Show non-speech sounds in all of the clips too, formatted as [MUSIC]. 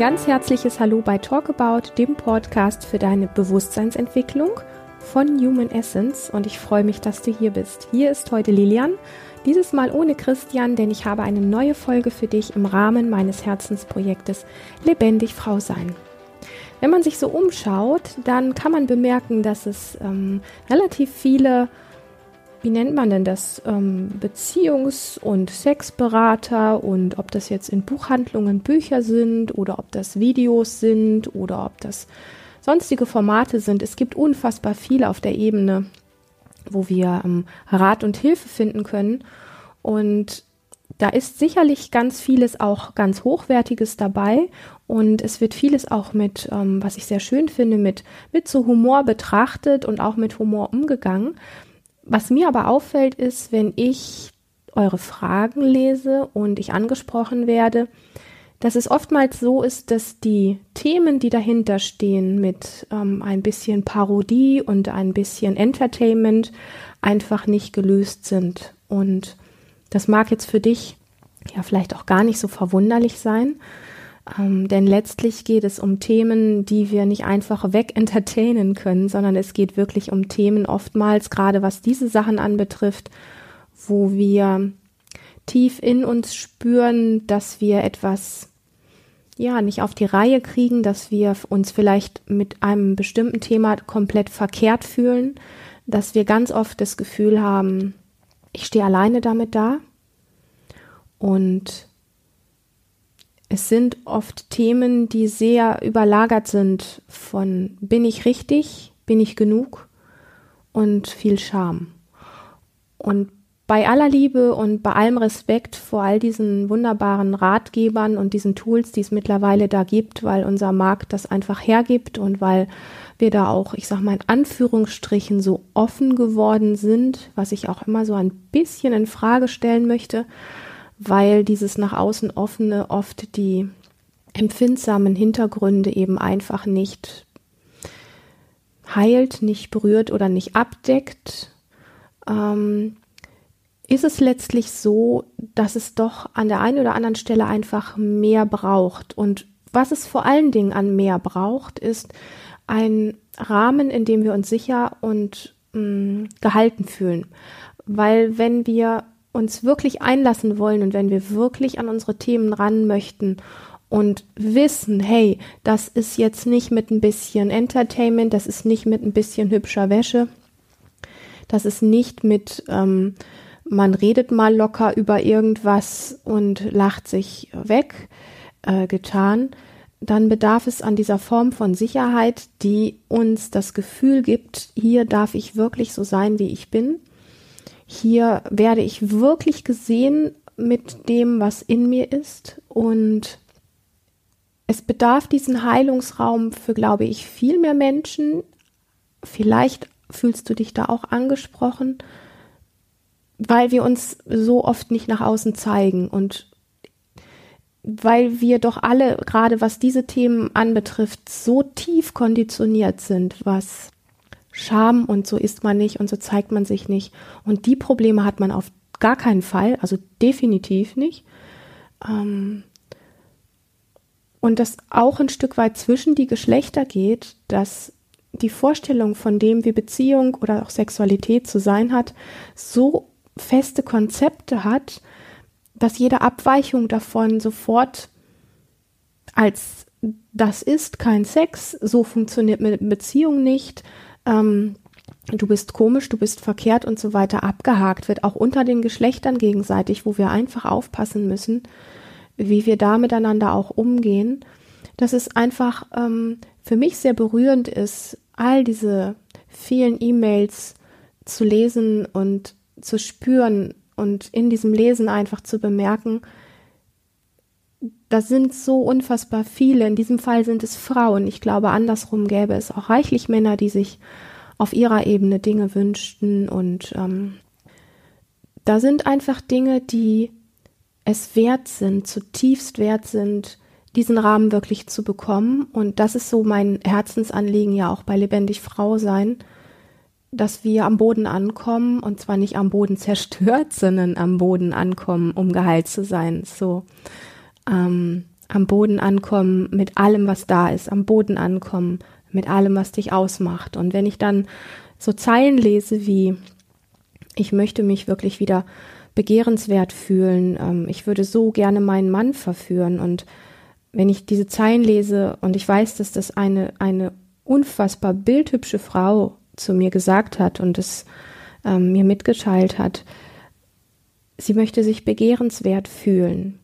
ganz herzliches Hallo bei Talkabout, dem Podcast für deine Bewusstseinsentwicklung von Human Essence und ich freue mich, dass du hier bist. Hier ist heute Lilian, dieses Mal ohne Christian, denn ich habe eine neue Folge für dich im Rahmen meines Herzensprojektes Lebendig Frau sein. Wenn man sich so umschaut, dann kann man bemerken, dass es ähm, relativ viele wie nennt man denn das, ähm, Beziehungs- und Sexberater und ob das jetzt in Buchhandlungen Bücher sind oder ob das Videos sind oder ob das sonstige Formate sind. Es gibt unfassbar viele auf der Ebene, wo wir ähm, Rat und Hilfe finden können. Und da ist sicherlich ganz vieles auch ganz Hochwertiges dabei und es wird vieles auch mit, ähm, was ich sehr schön finde, mit, mit so Humor betrachtet und auch mit Humor umgegangen. Was mir aber auffällt, ist, wenn ich eure Fragen lese und ich angesprochen werde, dass es oftmals so ist, dass die Themen, die dahinter stehen, mit ähm, ein bisschen Parodie und ein bisschen Entertainment einfach nicht gelöst sind. Und das mag jetzt für dich ja vielleicht auch gar nicht so verwunderlich sein, ähm, denn letztlich geht es um Themen, die wir nicht einfach wegentertainen können, sondern es geht wirklich um Themen oftmals, gerade was diese Sachen anbetrifft, wo wir tief in uns spüren, dass wir etwas ja nicht auf die Reihe kriegen, dass wir uns vielleicht mit einem bestimmten Thema komplett verkehrt fühlen, dass wir ganz oft das Gefühl haben, ich stehe alleine damit da. Und es sind oft Themen, die sehr überlagert sind von bin ich richtig, bin ich genug und viel Scham. Und bei aller Liebe und bei allem Respekt vor all diesen wunderbaren Ratgebern und diesen Tools, die es mittlerweile da gibt, weil unser Markt das einfach hergibt und weil wir da auch, ich sag mal in Anführungsstrichen, so offen geworden sind, was ich auch immer so ein bisschen in Frage stellen möchte, weil dieses nach außen offene oft die empfindsamen Hintergründe eben einfach nicht heilt, nicht berührt oder nicht abdeckt, ähm, ist es letztlich so, dass es doch an der einen oder anderen Stelle einfach mehr braucht. Und was es vor allen Dingen an mehr braucht, ist ein Rahmen, in dem wir uns sicher und mh, mm, gehalten fühlen. Weil wenn wir uns wirklich einlassen wollen und wenn wir wirklich an unsere Themen ran möchten und wissen, hey, das ist jetzt nicht mit ein bisschen Entertainment, das ist nicht mit ein bisschen hübscher Wäsche, das ist nicht mit, ähm, man redet mal locker über irgendwas und lacht sich weg äh, getan, dann bedarf es an dieser Form von Sicherheit, die uns das Gefühl gibt, hier darf ich wirklich so sein, wie ich bin hier werde ich wirklich gesehen mit dem, was in mir ist und es bedarf diesen Heilungsraum für, glaube ich, viel mehr Menschen. Vielleicht fühlst du dich da auch angesprochen, weil wir uns so oft nicht nach außen zeigen und weil wir doch alle, gerade was diese Themen anbetrifft, so tief konditioniert sind, was Scham und so ist man nicht und so zeigt man sich nicht. Und die Probleme hat man auf gar keinen Fall, also definitiv nicht. Ähm und das auch ein Stück weit zwischen die Geschlechter geht, dass die Vorstellung von dem, wie Beziehung oder auch Sexualität zu sein hat, so feste Konzepte hat, dass jede Abweichung davon sofort als das ist kein Sex, so funktioniert eine Beziehung nicht, ähm, du bist komisch, du bist verkehrt und so weiter abgehakt. Wird, auch unter den Geschlechtern gegenseitig, wo wir einfach aufpassen müssen, wie wir da miteinander auch umgehen, dass es einfach ähm, für mich sehr berührend ist, all diese vielen E-Mails zu lesen und zu spüren und in diesem Lesen einfach zu bemerken, das sind so unfassbar viele. In diesem Fall sind es Frauen. Ich glaube, andersrum gäbe es auch reichlich Männer, die sich auf ihrer Ebene Dinge wünschten. Und ähm, da sind einfach Dinge, die es wert sind, zutiefst wert sind, diesen Rahmen wirklich zu bekommen. Und das ist so mein Herzensanliegen ja auch bei Lebendig Frau sein, dass wir am Boden ankommen und zwar nicht am Boden zerstört, [LAUGHS] sondern am Boden ankommen, um geheilt zu sein. So. Ähm, am Boden ankommen mit allem, was da ist, am Boden ankommen mit allem, was dich ausmacht. Und wenn ich dann so Zeilen lese wie, ich möchte mich wirklich wieder begehrenswert fühlen, ähm, ich würde so gerne meinen Mann verführen und wenn ich diese Zeilen lese und ich weiß, dass das eine, eine unfassbar bildhübsche Frau zu mir gesagt hat und es ähm, mir mitgeteilt hat, sie möchte sich begehrenswert fühlen.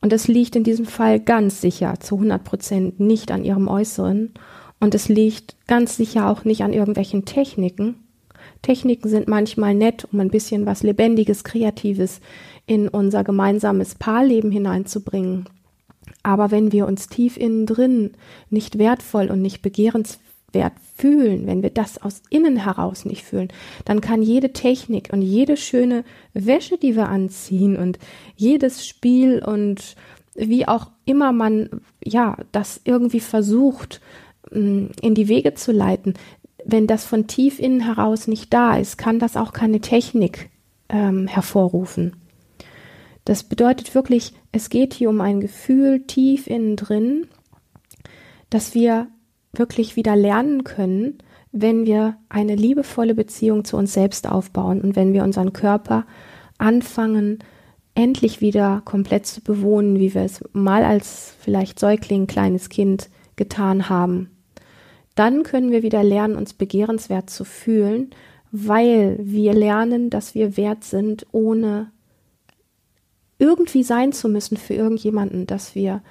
Und es liegt in diesem Fall ganz sicher zu 100 Prozent nicht an ihrem Äußeren und es liegt ganz sicher auch nicht an irgendwelchen Techniken. Techniken sind manchmal nett, um ein bisschen was Lebendiges, Kreatives in unser gemeinsames Paarleben hineinzubringen. Aber wenn wir uns tief innen drin nicht wertvoll und nicht begehrenswert fühlen, wenn wir das aus innen heraus nicht fühlen, dann kann jede Technik und jede schöne Wäsche, die wir anziehen und jedes Spiel und wie auch immer man ja das irgendwie versucht mm, in die Wege zu leiten, wenn das von tief innen heraus nicht da ist, kann das auch keine Technik ähm, hervorrufen. Das bedeutet wirklich, es geht hier um ein Gefühl tief innen drin, dass wir wirklich wieder lernen können, wenn wir eine liebevolle Beziehung zu uns selbst aufbauen und wenn wir unseren Körper anfangen, endlich wieder komplett zu bewohnen, wie wir es mal als vielleicht Säugling, kleines Kind getan haben. Dann können wir wieder lernen, uns begehrenswert zu fühlen, weil wir lernen, dass wir wert sind, ohne irgendwie sein zu müssen für irgendjemanden, dass wir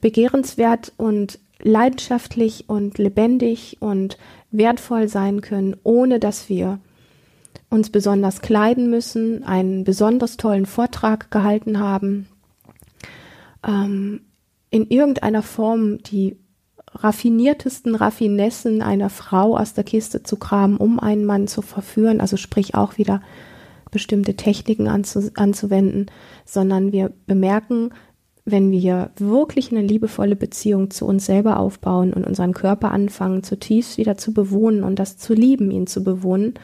begehrenswert und leidenschaftlich und lebendig und wertvoll sein können, ohne dass wir uns besonders kleiden müssen, einen besonders tollen Vortrag gehalten haben, ähm, in irgendeiner Form die raffiniertesten Raffinessen einer Frau aus der Kiste zu kramen, um einen Mann zu verführen, also sprich auch wieder bestimmte Techniken anzu, anzuwenden, sondern wir bemerken, wenn wir wirklich eine liebevolle Beziehung zu uns selber aufbauen und unseren Körper anfangen, zutiefst wieder zu bewohnen und das zu lieben, ihn zu bewohnen,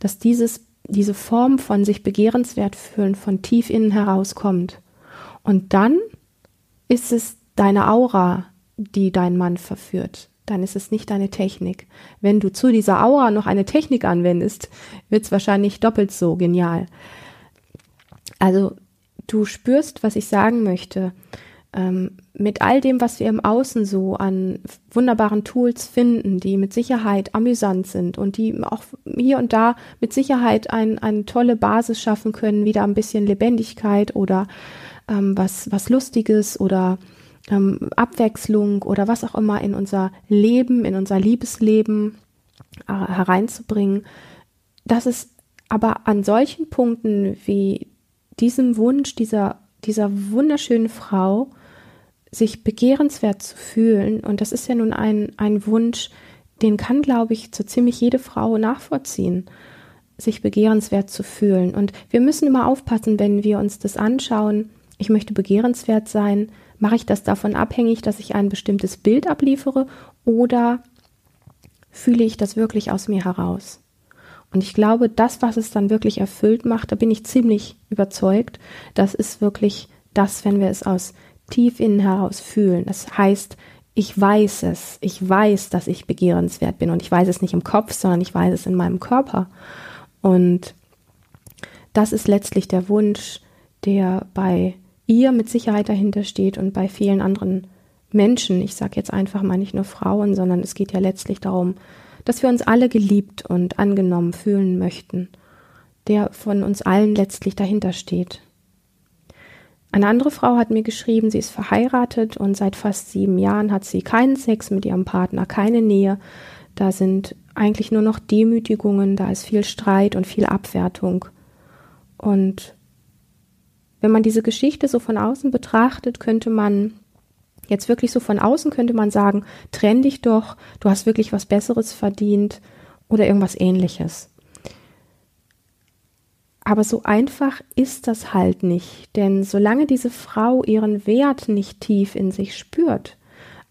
dass dieses, diese Form von sich begehrenswert fühlen von tief innen herauskommt. Und dann ist es deine Aura, die deinen Mann verführt. Dann ist es nicht deine Technik. Wenn du zu dieser Aura noch eine Technik anwendest, wird es wahrscheinlich doppelt so genial. Also du spürst, was ich sagen möchte. Ähm, mit all dem, was wir im Außen so an wunderbaren Tools finden, die mit Sicherheit amüsant sind und die auch hier und da mit Sicherheit ein, eine tolle Basis schaffen können, wieder ein bisschen Lebendigkeit oder ähm, was, was Lustiges oder ähm, Abwechslung oder was auch immer in unser Leben, in unser Liebesleben äh, hereinzubringen. Das ist aber an solchen Punkten wie diesem Wunsch dieser, dieser wunderschönen Frau, sich begehrenswert zu fühlen, und das ist ja nun ein, ein Wunsch, den kann, glaube ich, so ziemlich jede Frau nachvollziehen, sich begehrenswert zu fühlen. Und wir müssen immer aufpassen, wenn wir uns das anschauen, ich möchte begehrenswert sein, mache ich das davon abhängig, dass ich ein bestimmtes Bild abliefere oder fühle ich das wirklich aus mir heraus? Und ich glaube, das, was es dann wirklich erfüllt macht, da bin ich ziemlich überzeugt, das ist wirklich das, wenn wir es aus tief innen heraus fühlen. Das heißt, ich weiß es, ich weiß, dass ich begehrenswert bin und ich weiß es nicht im Kopf, sondern ich weiß es in meinem Körper. Und das ist letztlich der Wunsch, der bei ihr mit Sicherheit dahinter steht und bei vielen anderen Menschen. Ich sage jetzt einfach mal nicht nur Frauen, sondern es geht ja letztlich darum, dass wir uns alle geliebt und angenommen fühlen möchten, der von uns allen letztlich dahinter steht. Eine andere Frau hat mir geschrieben, sie ist verheiratet und seit fast sieben Jahren hat sie keinen Sex mit ihrem Partner, keine Nähe. Da sind eigentlich nur noch Demütigungen, da ist viel Streit und viel Abwertung. Und wenn man diese Geschichte so von außen betrachtet, könnte man Jetzt wirklich so von außen könnte man sagen, trenn dich doch, du hast wirklich was Besseres verdient oder irgendwas ähnliches. Aber so einfach ist das halt nicht, denn solange diese Frau ihren Wert nicht tief in sich spürt,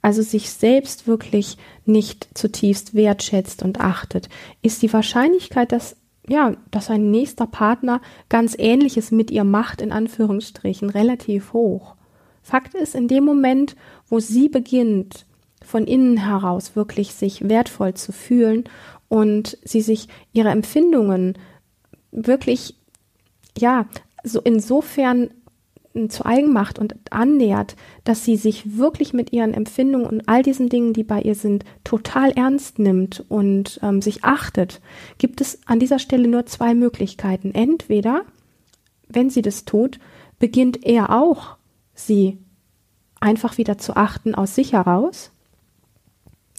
also sich selbst wirklich nicht zutiefst wertschätzt und achtet, ist die Wahrscheinlichkeit, dass ja, dass ein nächster Partner ganz ähnliches mit ihr macht, in Anführungsstrichen, relativ hoch Fakt ist, in dem Moment, wo sie beginnt, von innen heraus wirklich sich wertvoll zu fühlen und sie sich ihre Empfindungen wirklich, ja, so insofern zu eigen macht und annähert, dass sie sich wirklich mit ihren Empfindungen und all diesen Dingen, die bei ihr sind, total ernst nimmt und ähm, sich achtet, gibt es an dieser Stelle nur zwei Möglichkeiten. Entweder, wenn sie das tut, beginnt er auch, sie einfach wieder zu achten aus sich heraus.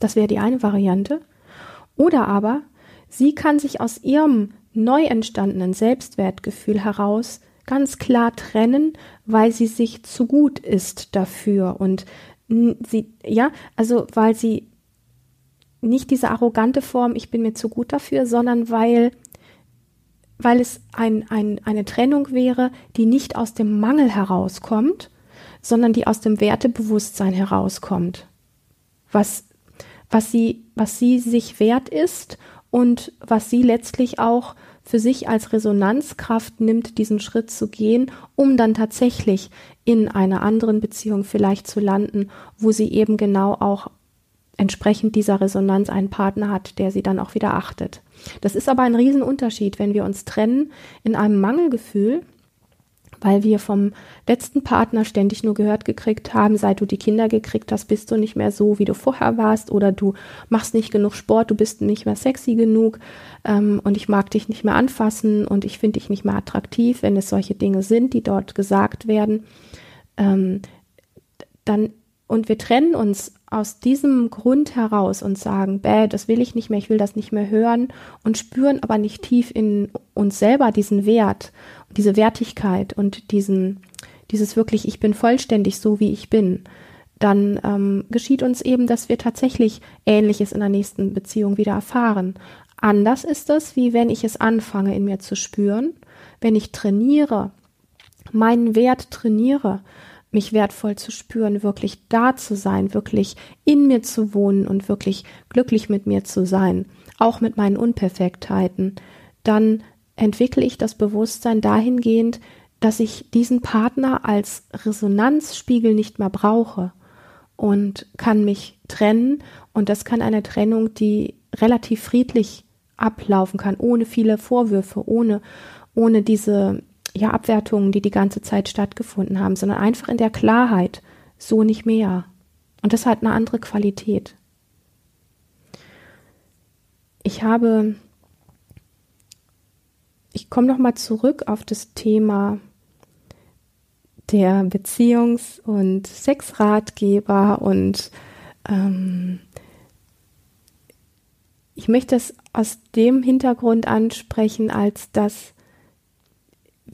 Das wäre die eine Variante. Oder aber, sie kann sich aus ihrem neu entstandenen Selbstwertgefühl heraus ganz klar trennen, weil sie sich zu gut ist dafür und sie, ja, also weil sie nicht diese arrogante Form, ich bin mir zu gut dafür, sondern weil, weil es ein, ein, eine Trennung wäre, die nicht aus dem Mangel herauskommt, sondern die aus dem Wertebewusstsein herauskommt. Was, was sie, was sie sich wert ist und was sie letztlich auch für sich als Resonanzkraft nimmt, diesen Schritt zu gehen, um dann tatsächlich in einer anderen Beziehung vielleicht zu landen, wo sie eben genau auch entsprechend dieser Resonanz einen Partner hat, der sie dann auch wieder achtet. Das ist aber ein Riesenunterschied, wenn wir uns trennen in einem Mangelgefühl, weil wir vom letzten Partner ständig nur gehört gekriegt haben, seit du die Kinder gekriegt hast, bist du nicht mehr so, wie du vorher warst oder du machst nicht genug Sport, du bist nicht mehr sexy genug ähm, und ich mag dich nicht mehr anfassen und ich finde dich nicht mehr attraktiv, wenn es solche Dinge sind, die dort gesagt werden, ähm, dann und wir trennen uns aus diesem Grund heraus und sagen, bäh, das will ich nicht mehr, ich will das nicht mehr hören und spüren aber nicht tief in uns selber diesen Wert, diese Wertigkeit und diesen, dieses wirklich, ich bin vollständig so, wie ich bin, dann ähm, geschieht uns eben, dass wir tatsächlich Ähnliches in der nächsten Beziehung wieder erfahren. Anders ist es, wie wenn ich es anfange in mir zu spüren, wenn ich trainiere, meinen Wert trainiere, mich wertvoll zu spüren, wirklich da zu sein, wirklich in mir zu wohnen und wirklich glücklich mit mir zu sein, auch mit meinen Unperfektheiten, dann entwickle ich das Bewusstsein dahingehend, dass ich diesen Partner als Resonanzspiegel nicht mehr brauche und kann mich trennen. Und das kann eine Trennung, die relativ friedlich ablaufen kann, ohne viele Vorwürfe, ohne, ohne diese ja, Abwertungen, die die ganze Zeit stattgefunden haben, sondern einfach in der Klarheit, so nicht mehr. Und das hat eine andere Qualität. Ich habe, ich komme nochmal zurück auf das Thema der Beziehungs- und Sexratgeber und ähm, ich möchte es aus dem Hintergrund ansprechen, als dass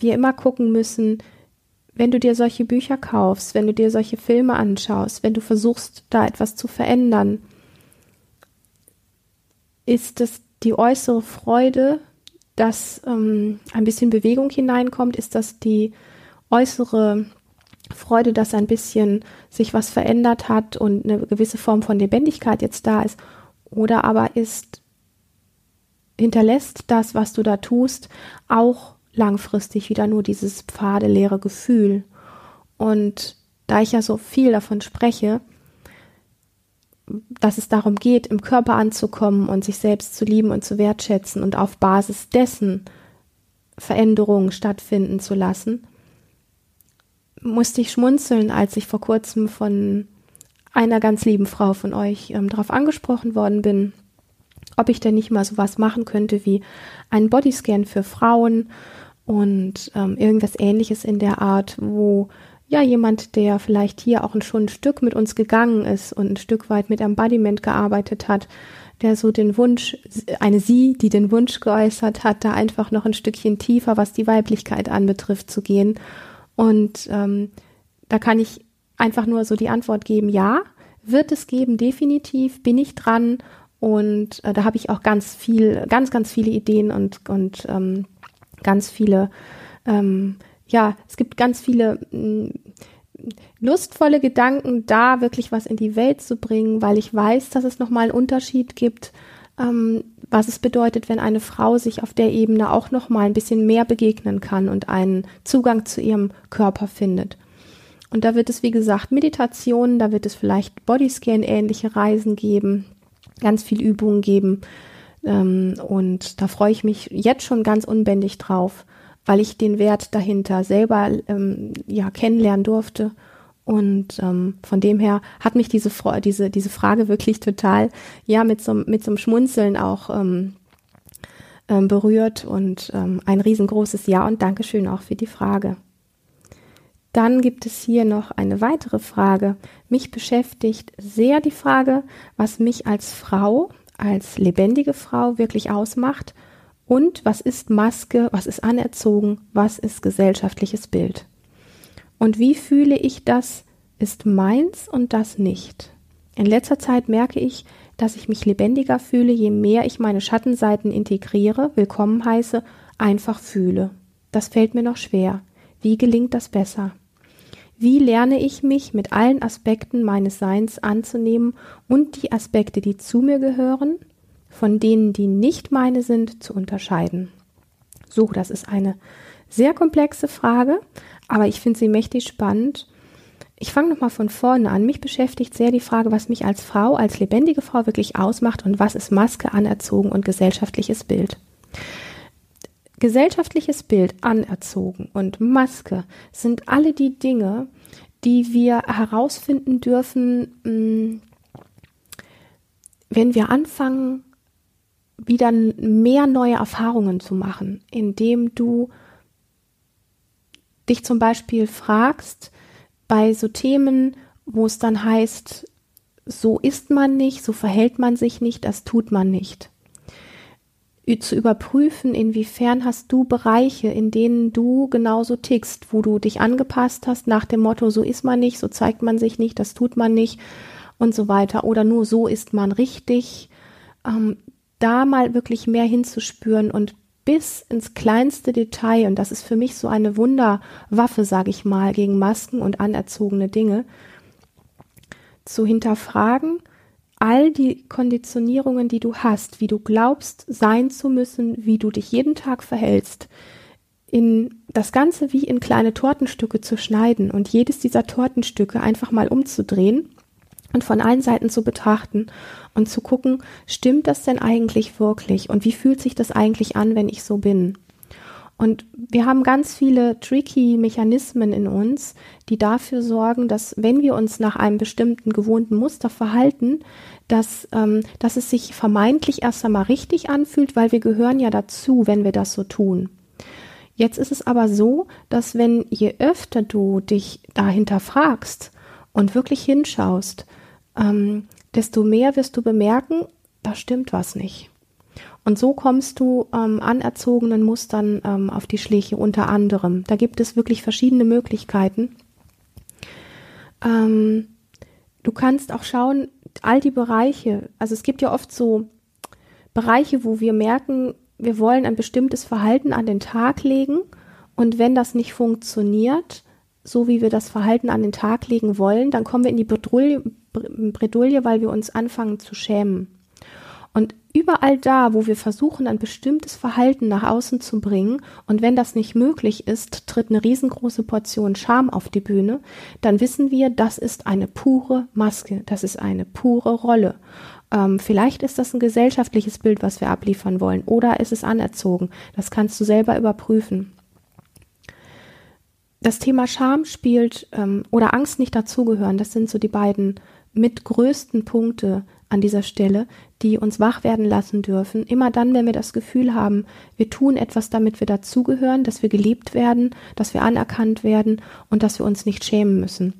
wir immer gucken müssen, wenn du dir solche Bücher kaufst, wenn du dir solche Filme anschaust, wenn du versuchst, da etwas zu verändern, ist es die äußere Freude, dass ähm, ein bisschen Bewegung hineinkommt? Ist das die äußere Freude, dass ein bisschen sich was verändert hat und eine gewisse Form von Lebendigkeit jetzt da ist? Oder aber ist, hinterlässt das, was du da tust, auch langfristig wieder nur dieses pfadeleere Gefühl. Und da ich ja so viel davon spreche, dass es darum geht, im Körper anzukommen und sich selbst zu lieben und zu wertschätzen und auf Basis dessen Veränderungen stattfinden zu lassen, musste ich schmunzeln, als ich vor kurzem von einer ganz lieben Frau von euch ähm, darauf angesprochen worden bin, ob ich denn nicht mal sowas machen könnte wie einen Bodyscan für Frauen und ähm, irgendwas ähnliches in der Art, wo ja jemand, der vielleicht hier auch schon ein Stück mit uns gegangen ist und ein Stück weit mit Embodiment gearbeitet hat, der so den Wunsch, eine sie, die den Wunsch geäußert hat, da einfach noch ein Stückchen tiefer, was die Weiblichkeit anbetrifft, zu gehen. Und ähm, da kann ich einfach nur so die Antwort geben, ja, wird es geben, definitiv, bin ich dran. Und äh, da habe ich auch ganz viel, ganz, ganz viele Ideen und, und ähm, ganz viele, ähm, ja, es gibt ganz viele mm, lustvolle Gedanken, da wirklich was in die Welt zu bringen, weil ich weiß, dass es nochmal einen Unterschied gibt, ähm, was es bedeutet, wenn eine Frau sich auf der Ebene auch nochmal ein bisschen mehr begegnen kann und einen Zugang zu ihrem Körper findet. Und da wird es, wie gesagt, Meditationen, da wird es vielleicht Bodyscan-ähnliche Reisen geben, ganz viel Übungen geben. Ähm, und da freue ich mich jetzt schon ganz unbändig drauf, weil ich den Wert dahinter selber ähm, ja kennenlernen durfte. Und ähm, von dem her hat mich diese, diese, diese Frage wirklich total, ja, mit so, mit so einem Schmunzeln auch ähm, ähm, berührt und ähm, ein riesengroßes Ja und Dankeschön auch für die Frage. Dann gibt es hier noch eine weitere Frage. Mich beschäftigt sehr die Frage, was mich als Frau, als lebendige Frau wirklich ausmacht und was ist Maske, was ist anerzogen, was ist gesellschaftliches Bild. Und wie fühle ich das, ist meins und das nicht. In letzter Zeit merke ich, dass ich mich lebendiger fühle, je mehr ich meine Schattenseiten integriere, willkommen heiße, einfach fühle. Das fällt mir noch schwer. Wie gelingt das besser? Wie lerne ich mich mit allen Aspekten meines Seins anzunehmen und die Aspekte, die zu mir gehören, von denen, die nicht meine sind, zu unterscheiden? So, das ist eine sehr komplexe Frage, aber ich finde sie mächtig spannend. Ich fange nochmal von vorne an. Mich beschäftigt sehr die Frage, was mich als Frau, als lebendige Frau wirklich ausmacht und was ist Maske, anerzogen und gesellschaftliches Bild gesellschaftliches Bild anerzogen. Und Maske sind alle die Dinge, die wir herausfinden dürfen, mm, wenn wir anfangen, wieder mehr neue Erfahrungen zu machen, indem du dich zum Beispiel fragst, bei so Themen, wo es dann heißt, so ist man nicht, so verhält man sich nicht, das tut man nicht zu überprüfen, inwiefern hast du Bereiche, in denen du genauso tickst, wo du dich angepasst hast nach dem Motto, so ist man nicht, so zeigt man sich nicht, das tut man nicht und so weiter. Oder nur so ist man richtig, ähm, da mal wirklich mehr hinzuspüren und bis ins kleinste Detail, und das ist für mich so eine Wunderwaffe, sage ich mal, gegen Masken und anerzogene Dinge, zu hinterfragen, all die Konditionierungen, die du hast, wie du glaubst sein zu müssen, wie du dich jeden Tag verhältst, in das Ganze wie in kleine Tortenstücke zu schneiden und jedes dieser Tortenstücke einfach mal umzudrehen und von allen Seiten zu betrachten und zu gucken, stimmt das denn eigentlich wirklich und wie fühlt sich das eigentlich an, wenn ich so bin? Und wir haben ganz viele tricky Mechanismen in uns, die dafür sorgen, dass wenn wir uns nach einem bestimmten gewohnten Muster verhalten, dass, ähm, dass es sich vermeintlich erst einmal richtig anfühlt, weil wir gehören ja dazu, wenn wir das so tun. Jetzt ist es aber so, dass wenn je öfter du dich dahinter fragst und wirklich hinschaust, ähm, desto mehr wirst du bemerken, da stimmt was nicht. Und so kommst du ähm, anerzogenen Mustern ähm, auf die Schläge unter anderem. Da gibt es wirklich verschiedene Möglichkeiten. Ähm, du kannst auch schauen, all die Bereiche, also es gibt ja oft so Bereiche, wo wir merken, wir wollen ein bestimmtes Verhalten an den Tag legen und wenn das nicht funktioniert, so wie wir das Verhalten an den Tag legen wollen, dann kommen wir in die Bredouille, Bredouille weil wir uns anfangen zu schämen. Und überall da, wo wir versuchen, ein bestimmtes Verhalten nach außen zu bringen, und wenn das nicht möglich ist, tritt eine riesengroße Portion Scham auf die Bühne, dann wissen wir, das ist eine pure Maske, das ist eine pure Rolle. Ähm, vielleicht ist das ein gesellschaftliches Bild, was wir abliefern wollen, oder ist es anerzogen. Das kannst du selber überprüfen. Das Thema Scham spielt ähm, oder Angst nicht dazugehören, das sind so die beiden mit größten Punkte an dieser Stelle, die uns wach werden lassen dürfen. Immer dann, wenn wir das Gefühl haben, wir tun etwas, damit wir dazugehören, dass wir geliebt werden, dass wir anerkannt werden und dass wir uns nicht schämen müssen.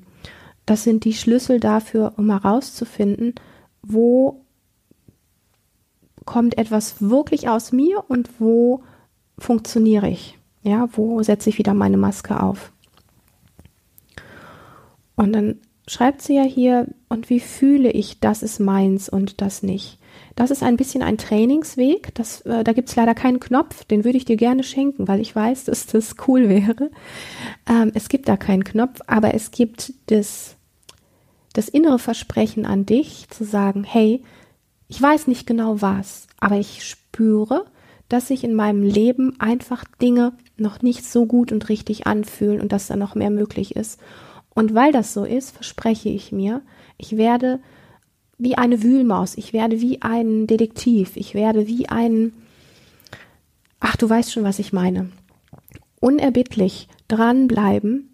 Das sind die Schlüssel dafür, um herauszufinden, wo kommt etwas wirklich aus mir und wo funktioniere ich. Ja, wo setze ich wieder meine Maske auf? Und dann schreibt sie ja hier, und wie fühle ich, das ist meins und das nicht. Das ist ein bisschen ein Trainingsweg. Das, äh, da gibt es leider keinen Knopf, den würde ich dir gerne schenken, weil ich weiß, [LAUGHS] dass das cool wäre. Ähm, es gibt da keinen Knopf, aber es gibt das, das innere Versprechen an dich, zu sagen, hey, ich weiß nicht genau was, aber ich spüre, dass sich in meinem Leben einfach Dinge noch nicht so gut und richtig anfühlen und dass da noch mehr möglich ist. Und weil das so ist, verspreche ich mir, ich werde wie eine Wühlmaus, ich werde wie ein Detektiv, ich werde wie ein, ach, du weißt schon, was ich meine. Unerbittlich dranbleiben,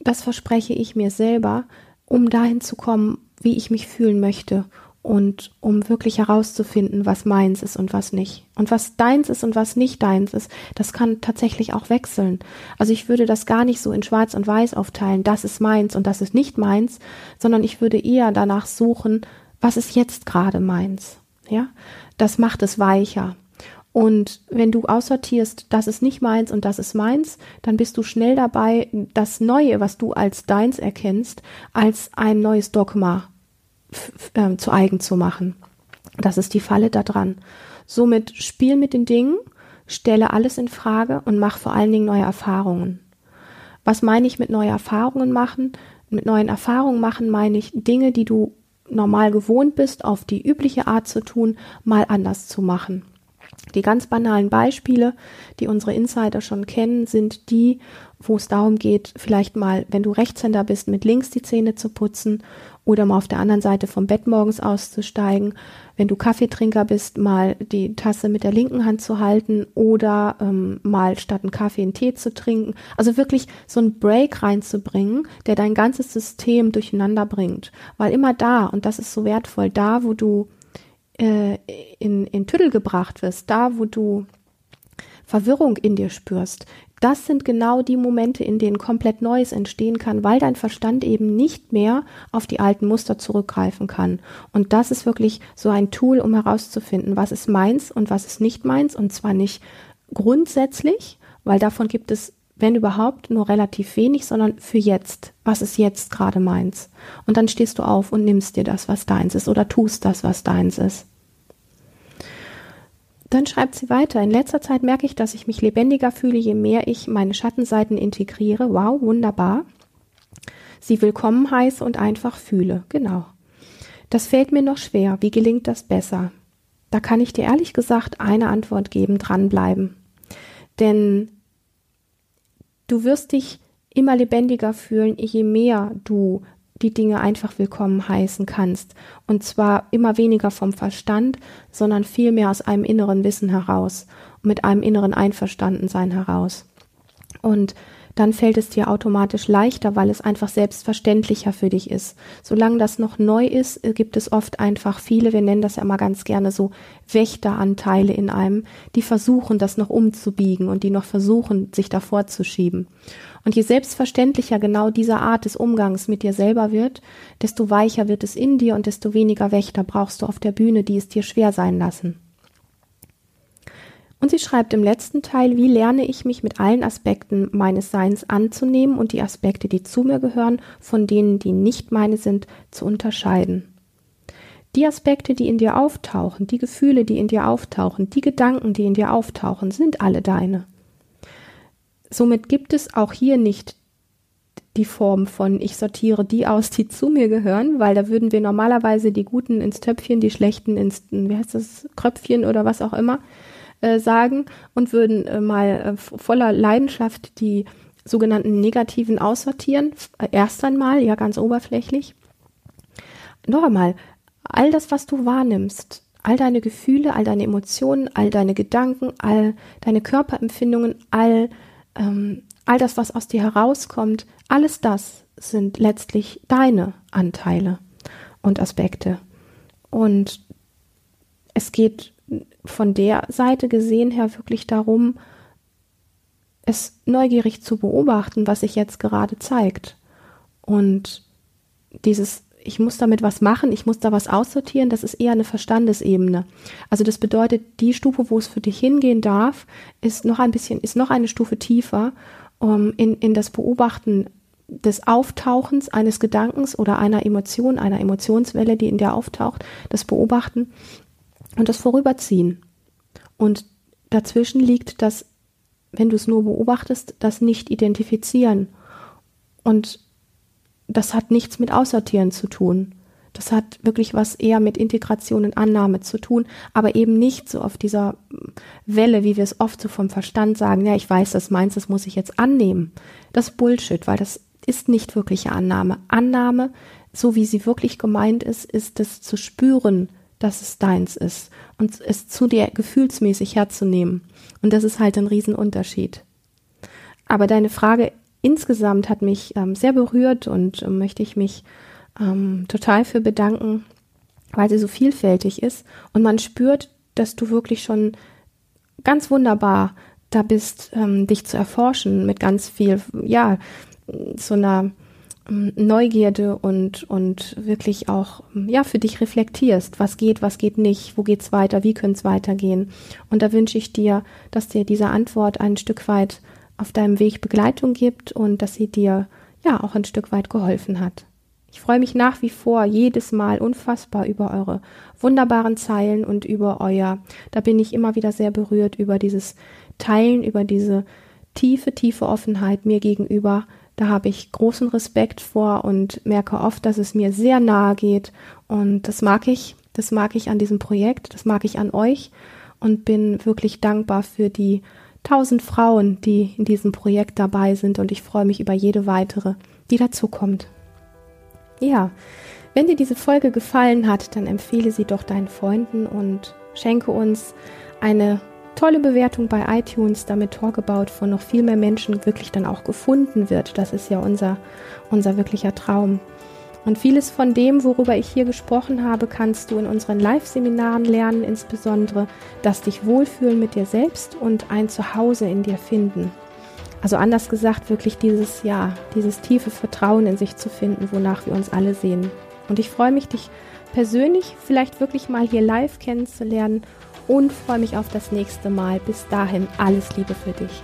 das verspreche ich mir selber, um dahin zu kommen, wie ich mich fühlen möchte und um wirklich herauszufinden, was meins ist und was nicht. Und was deins ist und was nicht deins ist, das kann tatsächlich auch wechseln. Also ich würde das gar nicht so in schwarz und weiß aufteilen, das ist meins und das ist nicht meins, sondern ich würde eher danach suchen, was ist jetzt gerade meins. Ja, das macht es weicher. Und wenn du aussortierst, das ist nicht meins und das ist meins, dann bist du schnell dabei, das Neue, was du als deins erkennst, als ein neues Dogma äh, zu eigen zu machen. Das ist die Falle da dran. Somit spiel mit den Dingen, stelle alles in Frage und mach vor allen Dingen neue Erfahrungen. Was meine ich mit neue Erfahrungen machen? Mit neuen Erfahrungen machen meine ich Dinge, die du normal gewohnt bist, auf die übliche Art zu tun, mal anders zu machen. Die ganz banalen Beispiele, die unsere Insider schon kennen, sind die, wo es darum geht, vielleicht mal, wenn du Rechtshänder bist, mit links die Zähne zu putzen oder mal auf der anderen Seite vom Bett morgens auszusteigen. Wenn du Kaffeetrinker bist, mal die Tasse mit der linken Hand zu halten oder ähm, mal statt einen Kaffee einen Tee zu trinken. Also wirklich so einen Break reinzubringen, der dein ganzes System durcheinander bringt. Weil immer da, und das ist so wertvoll, da, wo du äh, in, in Tüdel gebracht wirst, da, wo du Verwirrung in dir spürst, das sind genau die Momente, in denen komplett Neues entstehen kann, weil dein Verstand eben nicht mehr auf die alten Muster zurückgreifen kann. Und das ist wirklich so ein Tool, um herauszufinden, was ist meins und was ist nicht meins. Und zwar nicht grundsätzlich, weil davon gibt es, wenn überhaupt, nur relativ wenig, sondern für jetzt. Was ist jetzt gerade meins? Und dann stehst du auf und nimmst dir das, was deins ist, oder tust das, was deins ist. Dann schreibt sie weiter. In letzter Zeit merke ich, dass ich mich lebendiger fühle, je mehr ich meine Schattenseiten integriere. Wow, wunderbar. Sie willkommen heiße und einfach fühle. Genau. Das fällt mir noch schwer. Wie gelingt das besser? Da kann ich dir ehrlich gesagt eine Antwort geben, dranbleiben. Denn du wirst dich immer lebendiger fühlen, je mehr du die Dinge einfach willkommen heißen kannst. Und zwar immer weniger vom Verstand, sondern vielmehr aus einem inneren Wissen heraus, mit einem inneren Einverstandensein heraus. Und dann fällt es dir automatisch leichter, weil es einfach selbstverständlicher für dich ist. Solange das noch neu ist, gibt es oft einfach viele, wir nennen das ja immer ganz gerne so Wächteranteile in einem, die versuchen, das noch umzubiegen und die noch versuchen, sich davor zu schieben. Und je selbstverständlicher genau diese Art des Umgangs mit dir selber wird, desto weicher wird es in dir und desto weniger Wächter brauchst du auf der Bühne, die es dir schwer sein lassen. Und sie schreibt im letzten Teil, wie lerne ich mich mit allen Aspekten meines Seins anzunehmen und die Aspekte, die zu mir gehören, von denen, die nicht meine sind, zu unterscheiden. Die Aspekte, die in dir auftauchen, die Gefühle, die in dir auftauchen, die Gedanken, die in dir auftauchen, sind alle deine. Somit gibt es auch hier nicht die Form von ich sortiere die aus, die zu mir gehören, weil da würden wir normalerweise die Guten ins Töpfchen, die Schlechten ins, wie heißt das, Kröpfchen oder was auch immer äh, sagen und würden äh, mal äh, voller Leidenschaft die sogenannten Negativen aussortieren. Erst einmal, ja ganz oberflächlich. Noch einmal, all das, was du wahrnimmst, all deine Gefühle, all deine Emotionen, all deine Gedanken, all deine Körperempfindungen, all ähm, all das, was aus dir herauskommt, alles das sind letztlich deine Anteile und Aspekte. Und es geht von der Seite gesehen her wirklich darum, es neugierig zu beobachten, was sich jetzt gerade zeigt. Und dieses ich muss damit was machen, ich muss da was aussortieren, das ist eher eine Verstandesebene. Also das bedeutet, die Stufe, wo es für dich hingehen darf, ist noch ein bisschen, ist noch eine Stufe tiefer, um in, in das Beobachten des Auftauchens eines Gedankens oder einer Emotion, einer Emotionswelle, die in dir auftaucht, das Beobachten und das Vorüberziehen. Und dazwischen liegt das, wenn du es nur beobachtest, das Nicht-Identifizieren. Und das hat nichts mit Aussortieren zu tun. Das hat wirklich was eher mit Integration und Annahme zu tun, aber eben nicht so auf dieser Welle, wie wir es oft so vom Verstand sagen, ja, ich weiß, das meins, das muss ich jetzt annehmen. Das Bullshit, weil das ist nicht wirkliche Annahme. Annahme, so wie sie wirklich gemeint ist, ist es zu spüren, dass es deins ist und es zu dir gefühlsmäßig herzunehmen. Und das ist halt ein Riesenunterschied. Aber deine Frage insgesamt hat mich ähm, sehr berührt und äh, möchte ich mich ähm, total für bedanken, weil sie so vielfältig ist. Und man spürt, dass du wirklich schon ganz wunderbar da bist, ähm, dich zu erforschen mit ganz viel, ja, so einer ähm, Neugierde und, und wirklich auch, ja, für dich reflektierst, was geht, was geht nicht, wo geht's weiter, wie könnte es weitergehen. Und da wünsche ich dir, dass dir diese Antwort ein Stück weit auf deinem Weg Begleitung gibt und dass sie dir, ja, auch ein Stück weit geholfen hat. Ich freue mich nach wie vor jedes Mal unfassbar über eure wunderbaren Zeilen und über euer, da bin ich immer wieder sehr berührt über dieses Teilen, über diese tiefe, tiefe Offenheit mir gegenüber. Da habe ich großen Respekt vor und merke oft, dass es mir sehr nahe geht. Und das mag ich, das mag ich an diesem Projekt, das mag ich an euch und bin wirklich dankbar für die tausend Frauen, die in diesem Projekt dabei sind. Und ich freue mich über jede weitere, die dazukommt. Ja, wenn dir diese Folge gefallen hat, dann empfehle sie doch deinen Freunden und schenke uns eine tolle Bewertung bei iTunes, damit Talkabout von noch viel mehr Menschen wirklich dann auch gefunden wird. Das ist ja unser, unser wirklicher Traum. Und vieles von dem, worüber ich hier gesprochen habe, kannst du in unseren Live-Seminaren lernen, insbesondere das dich wohlfühlen mit dir selbst und ein Zuhause in dir finden. Also anders gesagt, wirklich dieses Ja, dieses tiefe Vertrauen in sich zu finden, wonach wir uns alle sehen. Und ich freue mich, dich persönlich vielleicht wirklich mal hier live kennenzulernen und freue mich auf das nächste Mal. Bis dahin alles Liebe für dich.